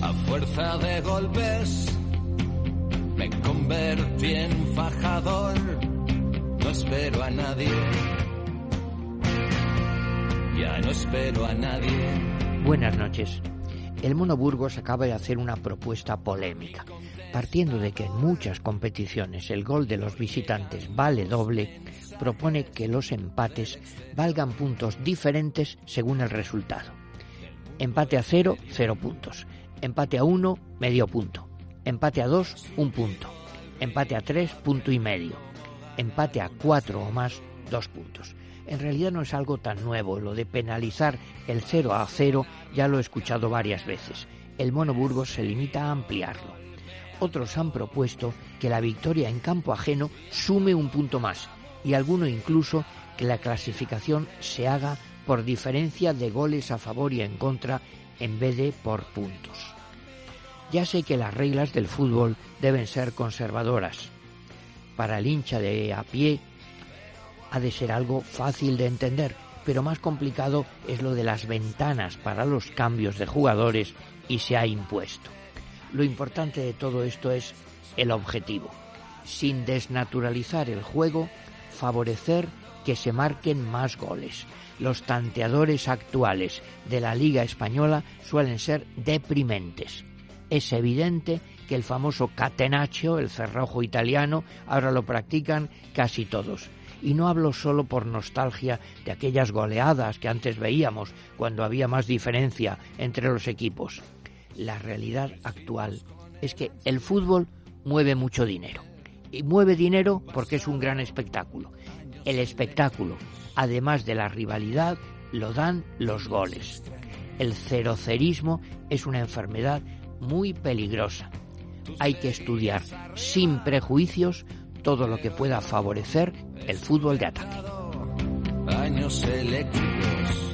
A fuerza de golpes me convertí en fajador. No espero a nadie. Ya no espero a nadie. Buenas noches. El Mono Burgos acaba de hacer una propuesta polémica. Partiendo de que en muchas competiciones el gol de los visitantes vale doble, propone que los empates valgan puntos diferentes según el resultado. Empate a cero, cero puntos. Empate a uno, medio punto. Empate a dos, un punto. Empate a tres, punto y medio. Empate a cuatro o más, dos puntos. En realidad no es algo tan nuevo, lo de penalizar el 0 a 0 ya lo he escuchado varias veces. El Mono Burgos se limita a ampliarlo. Otros han propuesto que la victoria en campo ajeno sume un punto más y alguno incluso que la clasificación se haga por diferencia de goles a favor y en contra en vez de por puntos. Ya sé que las reglas del fútbol deben ser conservadoras. Para el hincha de a pie ha de ser algo fácil de entender, pero más complicado es lo de las ventanas para los cambios de jugadores y se ha impuesto. Lo importante de todo esto es el objetivo, sin desnaturalizar el juego, favorecer que se marquen más goles. Los tanteadores actuales de la Liga Española suelen ser deprimentes. Es evidente que el famoso catenaccio, el cerrojo italiano, ahora lo practican casi todos y no hablo solo por nostalgia de aquellas goleadas que antes veíamos cuando había más diferencia entre los equipos. La realidad actual es que el fútbol mueve mucho dinero. Y mueve dinero porque es un gran espectáculo. El espectáculo, además de la rivalidad, lo dan los goles. El cerocerismo es una enfermedad muy peligrosa. Hay que estudiar sin prejuicios todo lo que pueda favorecer el fútbol de ataque. Años eléctricos